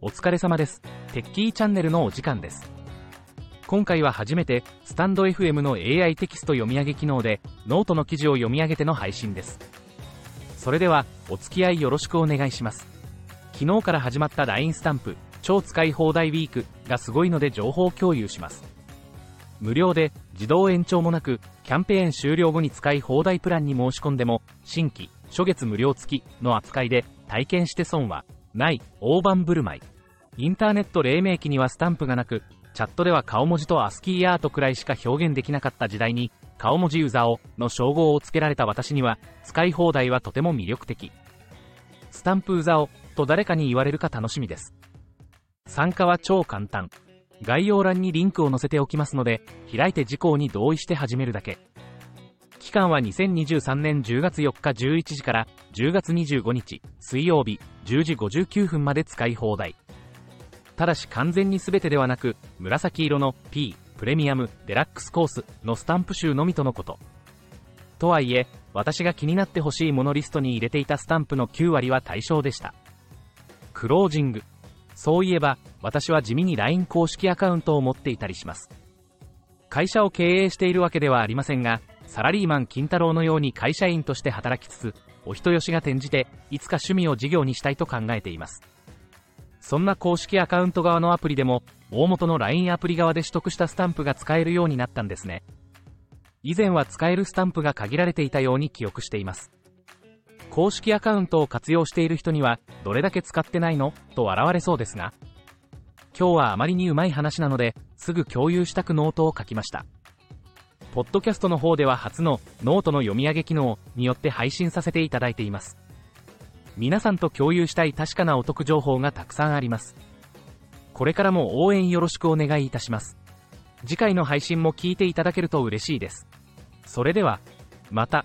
お疲れ様です。テッキーチャンネルのお時間です。今回は初めて、スタンド FM の AI テキスト読み上げ機能で、ノートの記事を読み上げての配信です。それでは、お付き合いよろしくお願いします。昨日から始まった LINE スタンプ、超使い放題ウィークがすごいので情報共有します。無料で、自動延長もなく、キャンペーン終了後に使い放題プランに申し込んでも、新規、初月無料付きの扱いで、体験して損は、ない、大盤振る舞い。インターネット黎明期にはスタンプがなく、チャットでは顔文字とアスキーアートくらいしか表現できなかった時代に、顔文字ユーザーをの称号を付けられた私には、使い放題はとても魅力的。スタンプウザオと誰かに言われるか楽しみです。参加は超簡単。概要欄にリンクを載せておきますので、開いて事項に同意して始めるだけ。期間は2023年10月4日11時から10月25日水曜日10時59分まで使い放題。ただし完全に全てではなく、紫色の P、プレミアム、デラックスコースのスタンプ集のみとのこと。とはいえ、私が気になってほしいものリストに入れていたスタンプの9割は対象でした。クロージング。そういえば、私は地味に LINE 公式アカウントを持っていたりします。会社を経営しているわけではありませんが、サラリーマン金太郎のように会社員として働きつつ、お人よしが転じて、いつか趣味を事業にしたいと考えています。そんな公式アカウント側のアプリでも、大元の LINE アプリ側で取得したスタンプが使えるようになったんですね。以前は使えるスタンプが限られていたように記憶しています。公式アカウントを活用している人には、どれだけ使ってないの？と笑われそうですが、今日はあまりにうまい話なので、すぐ共有したくノートを書きました。ポッドキャストの方では初のノートの読み上げ機能によって配信させていただいています。皆さんと共有したい確かなお得情報がたくさんあります。これからも応援よろしくお願いいたします。次回の配信も聞いていただけると嬉しいです。それでは、また。